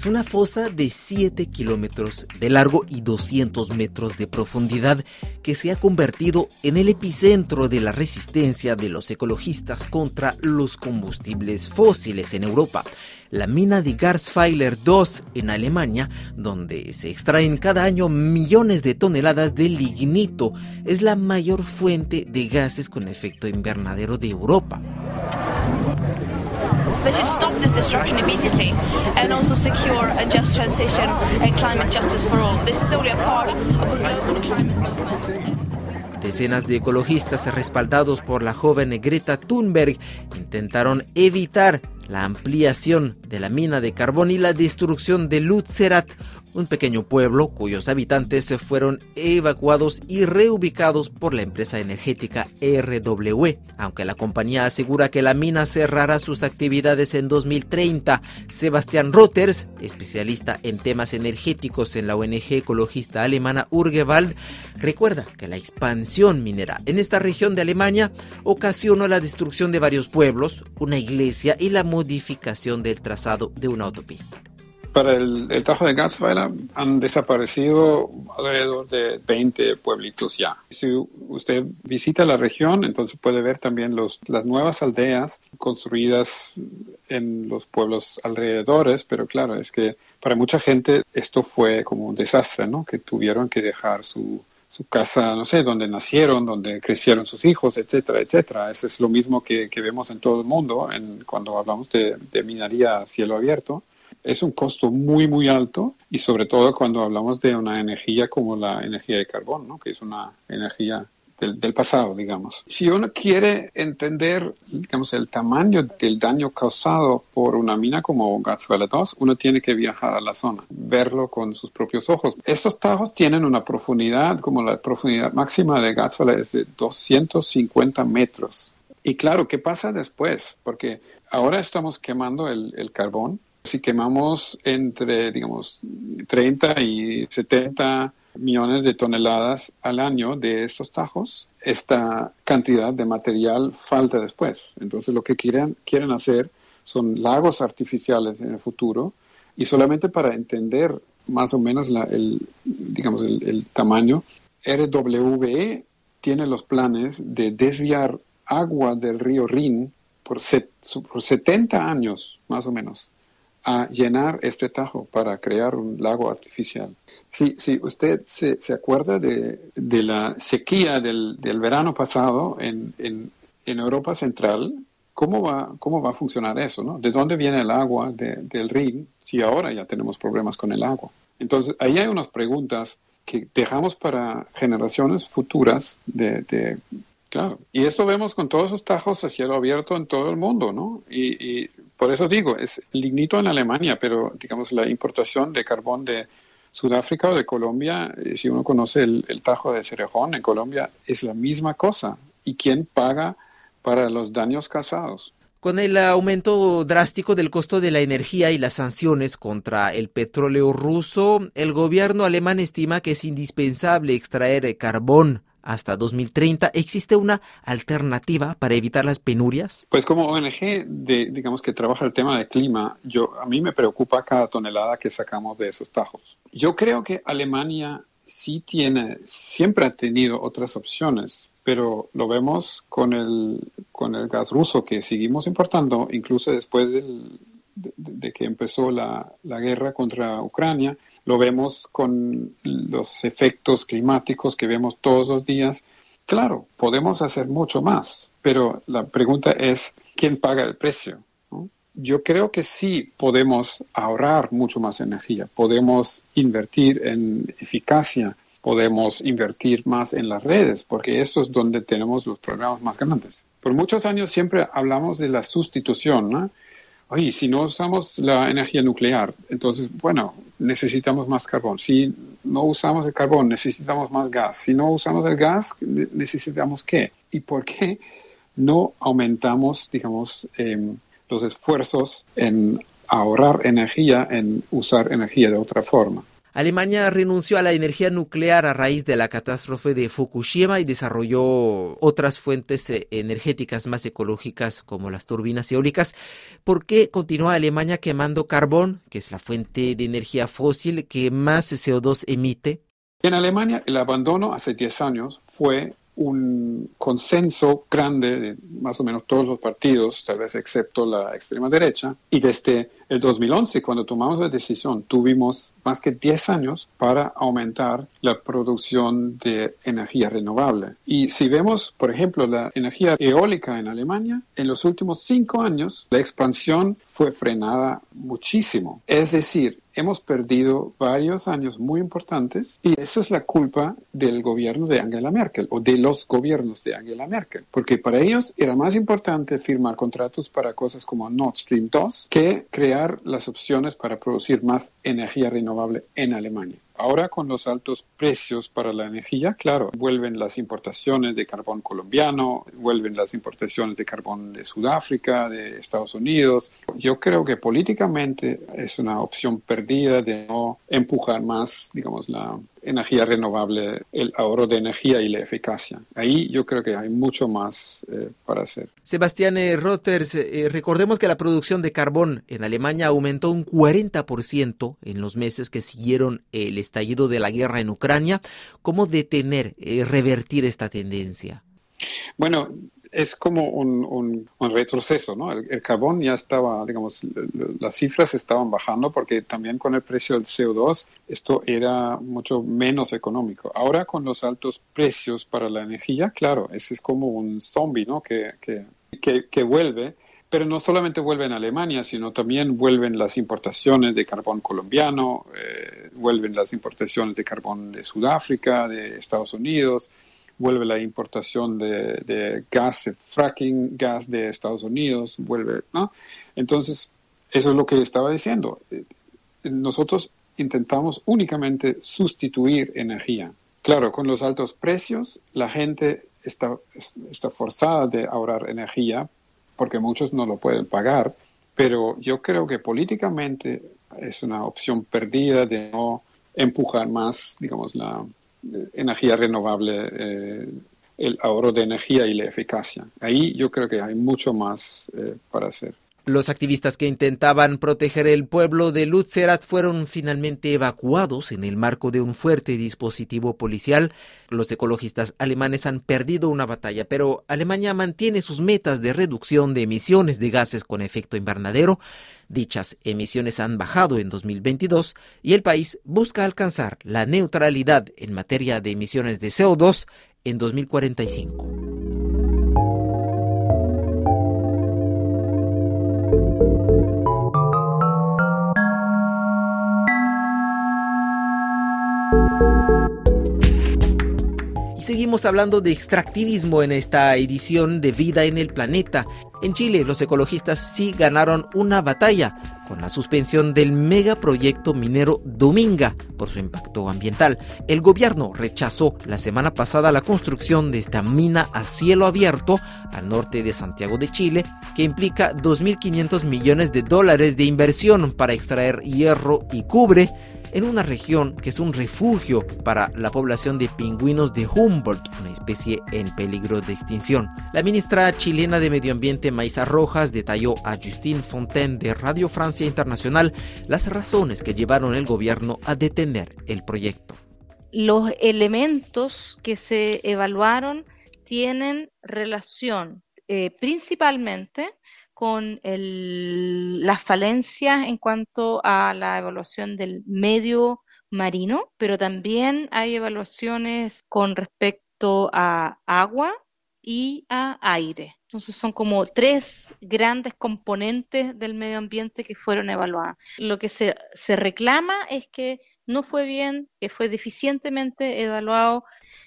es una fosa de 7 kilómetros de largo y 200 metros de profundidad que se ha convertido en el epicentro de la resistencia de los ecologistas contra los combustibles fósiles en Europa. La mina de Garzweiler 2 en Alemania, donde se extraen cada año millones de toneladas de lignito, es la mayor fuente de gases con efecto invernadero de Europa. They should stop this destruction immediately and also secure a just transition and climate justice for all. This is only a part of a global climate movement. Decenas de ecologistas respaldados por la joven Greta Thunberg intentaron evitar la ampliación de la mina de carbón y la destrucción de Lutzerat, un pequeño pueblo cuyos habitantes fueron evacuados y reubicados por la empresa energética RWE. Aunque la compañía asegura que la mina cerrará sus actividades en 2030, Sebastián Rotters, especialista en temas energéticos en la ONG ecologista alemana Urgewald, recuerda que la expansión minera en esta región de Alemania ocasionó la destrucción de varios pueblos, una iglesia y la modificación del trazado de una autopista. Para el, el Tajo de Gatzweiler han desaparecido alrededor de 20 pueblitos ya. Si usted visita la región, entonces puede ver también los, las nuevas aldeas construidas en los pueblos alrededores, pero claro, es que para mucha gente esto fue como un desastre, ¿no? Que tuvieron que dejar su, su casa, no sé, donde nacieron, donde crecieron sus hijos, etcétera, etcétera. Eso es lo mismo que, que vemos en todo el mundo en, cuando hablamos de, de minería a cielo abierto es un costo muy, muy alto y sobre todo cuando hablamos de una energía como la energía de carbón, ¿no? que es una energía del, pasado, digamos. Si uno quiere entender, digamos, el tamaño del daño causado por una mina como Gatzweiler 2, uno tiene que viajar a la zona, verlo con sus propios ojos. Estos tajos tienen una profundidad, como la profundidad máxima de Gatzweiler es de 250 metros. Y claro, ¿qué pasa después? Porque ahora estamos quemando el carbón, si quemamos entre, digamos, 30 y 70 millones de toneladas al año de estos tajos, esta cantidad de material falta después. Entonces lo que quieren, quieren hacer son lagos artificiales en el futuro y solamente para entender más o menos el, digamos, el, tamaño, RWE tiene los planes de desviar agua del río Rin por, por 70 años, más o menos a llenar este tajo para crear un lago artificial. Si, si usted se, se acuerda de, de, la sequía del, del verano pasado en, en, en, Europa Central, ¿cómo va, ¿cómo va a funcionar eso? ¿no? ¿De dónde viene el agua del Rin si ahora ya tenemos problemas con el agua? Entonces, ahí hay unas preguntas que dejamos para generaciones futuras de, de Claro, y eso vemos con todos esos tajos a cielo abierto en todo el mundo, ¿no? Y, y por eso digo, es lignito en Alemania, pero digamos la importación de carbón de Sudáfrica o de Colombia, eh, si uno conoce el, tajo de Cerejón en Colombia, es la misma cosa. ¿Y quién paga para los daños causados? Con el aumento drástico del costo de la energía y las sanciones contra el petróleo ruso, el gobierno alemán estima que es indispensable extraer carbón hasta 2030. ¿Existe una alternativa para evitar las penurias? Pues como ONG, de, digamos que trabaja el tema del clima, yo, a mí me preocupa cada tonelada que sacamos de esos tajos. Yo creo que Alemania sí tiene, siempre ha tenido otras opciones, pero lo vemos con el, con el gas ruso que seguimos importando, incluso después del, de, que empezó la, la guerra contra Ucrania lo vemos con los efectos climáticos que vemos todos los días. Claro, podemos hacer mucho más, pero la pregunta es, ¿quién paga el precio? Yo creo que sí podemos ahorrar mucho más energía, podemos invertir en eficacia, podemos invertir más en las redes, porque eso es donde tenemos los programas más grandes. Por muchos años siempre hablamos de la sustitución, ¿no? oye, si no usamos la energía nuclear, entonces, bueno, necesitamos más carbón. Si no usamos el carbón, necesitamos más gas. Si no usamos el gas, necesitamos qué? ¿Y por qué no aumentamos, digamos, em, los esfuerzos en ahorrar energía, en usar energía de otra forma? Alemania renunció a la energía nuclear a raíz de la catástrofe de Fukushima y desarrolló otras fuentes eh, energéticas más ecológicas como las turbinas eólicas. ¿Por qué continúa Alemania quemando carbón, que es la fuente de energía fósil que más CO2 emite? En Alemania el abandono hace 10 años fue un consenso grande de más o menos todos los partidos, tal vez excepto la extrema derecha. Y desde el 2011, cuando tomamos la decisión, tuvimos más que 10 años para aumentar la producción de energía renovable. Y si vemos, por ejemplo, la energía eólica en Alemania, en los últimos 5 años la expansión fue frenada muchísimo. Es decir, hemos perdido varios años muy importantes y eso es la culpa del gobierno de Angela Merkel o de los gobiernos de Angela Merkel, porque para ellos era más importante firmar contratos para cosas como Nord Stream 2 que crear las opciones para producir más energía renovable en Alemania. Ahora con los altos precios para la energía, claro, vuelven las importaciones de carbón colombiano, vuelven las importaciones de carbón de Sudáfrica, de Estados Unidos. Yo creo que políticamente es una opción perdida de no empujar más, digamos, la energía renovable, el ahorro de energía y la eficacia. Ahí yo creo que hay mucho más eh, para hacer. Sebastián eh, Rotters, eh, recordemos que la producción de carbón en Alemania aumentó un 40% en los meses que siguieron el estallido de la guerra en Ucrania. ¿Cómo detener, revertir esta tendencia? Bueno, es como un, retroceso, ¿no? El, carbón ya estaba, digamos, las cifras estaban bajando porque también con el precio del CO2 esto era mucho menos económico. Ahora con los altos precios para la energía, claro, ese es como un zombie, ¿no? Que, que, que, vuelve, pero no solamente vuelve en Alemania, sino también vuelven las importaciones de carbón colombiano, eh, vuelven las importaciones de carbón de Sudáfrica, de Estados Unidos vuelve la importación de, gas, de fracking, gas de Estados Unidos, vuelve, ¿no? Entonces, eso es lo que estaba diciendo. Nosotros intentamos únicamente sustituir energía. Claro, con los altos precios, la gente está, está forzada de ahorrar energía porque muchos no lo pueden pagar, pero yo creo que políticamente es una opción perdida de no empujar más, digamos, la, energía renovable, eh, el ahorro de energía y la eficacia. Ahí yo creo que hay mucho más eh, para hacer. Los activistas que intentaban proteger el pueblo de Lutzerat fueron finalmente evacuados en el marco de un fuerte dispositivo policial. Los ecologistas alemanes han perdido una batalla, pero Alemania mantiene sus metas de reducción de emisiones de gases con efecto invernadero. Dichas emisiones han bajado en 2022 y el país busca alcanzar la neutralidad en materia de emisiones de CO2 en 2045. Seguimos hablando de extractivismo en esta edición de Vida en el Planeta. En Chile, los ecologistas sí ganaron una batalla con la suspensión del megaproyecto minero Dominga por su impacto ambiental. El gobierno rechazó la semana pasada la construcción de esta mina a cielo abierto al norte de Santiago de Chile, que implica 2.500 millones de dólares de inversión para extraer hierro y cubre en una región que es un refugio para la población de pingüinos de Humboldt, una especie en peligro de extinción. La ministra chilena de Medio Ambiente, Maisa Rojas, detalló a Justine Fontaine de Radio Francia Internacional las razones que llevaron el gobierno a detener el proyecto. Los elementos que se evaluaron tienen relación eh, principalmente con las falencias en cuanto a la evaluación del medio marino, pero también hay evaluaciones con respecto a agua y a aire. Entonces son como tres grandes componentes del medio ambiente que fueron evaluados. Lo que se, se reclama es que no fue bien, que fue deficientemente evaluado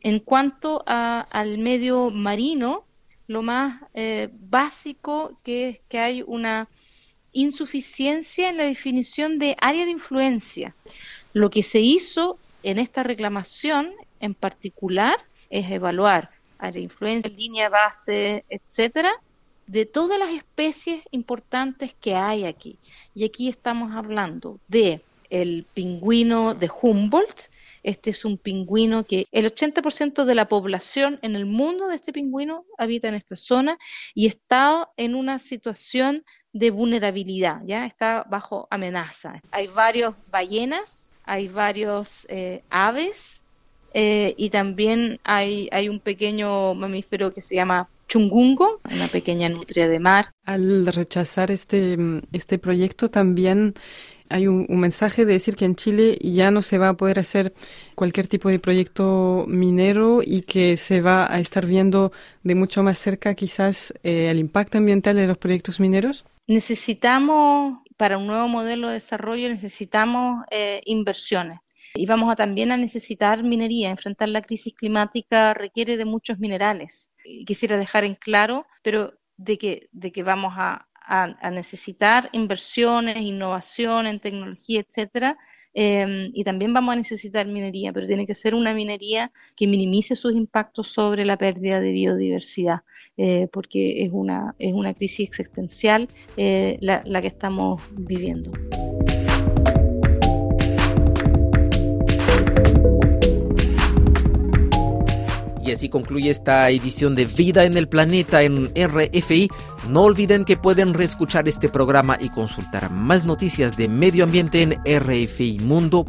en cuanto al medio marino lo más eh, básico que es que hay una insuficiencia en la definición de área de influencia. Lo que se hizo en esta reclamación en particular es evaluar área de influencia, línea base, etcétera, de todas las especies importantes que hay aquí. Y aquí estamos hablando de el pingüino de Humboldt. Este es un pingüino que el 80% de la población en el mundo de este pingüino habita en esta zona y está en una situación de vulnerabilidad, ya está bajo amenaza. Hay varios ballenas, hay varios eh, aves eh, y también hay, hay un pequeño mamífero que se llama chungungo, una pequeña nutria de mar. Al rechazar este, este proyecto también hay un, mensaje de decir que en Chile ya no se va a poder hacer cualquier tipo de proyecto minero y que se va a estar viendo de mucho más cerca quizás eh, el impacto ambiental de los proyectos mineros? Necesitamos, para un nuevo modelo de desarrollo, necesitamos eh, inversiones. Y vamos a también a necesitar minería. Enfrentar la crisis climática requiere de muchos minerales. Quisiera dejar en claro, pero de que, de que vamos a, a, necesitar inversiones, innovación en tecnología, etcétera, em, y también vamos a necesitar minería, pero tiene que ser una minería que minimice sus impactos sobre la pérdida de biodiversidad, eh, porque es una, es una crisis existencial eh, la que estamos viviendo. Y así concluye esta edición de Vida en el Planeta en RFI. No olviden que pueden reescuchar este programa y consultar más noticias de medio ambiente en rfimundo.com.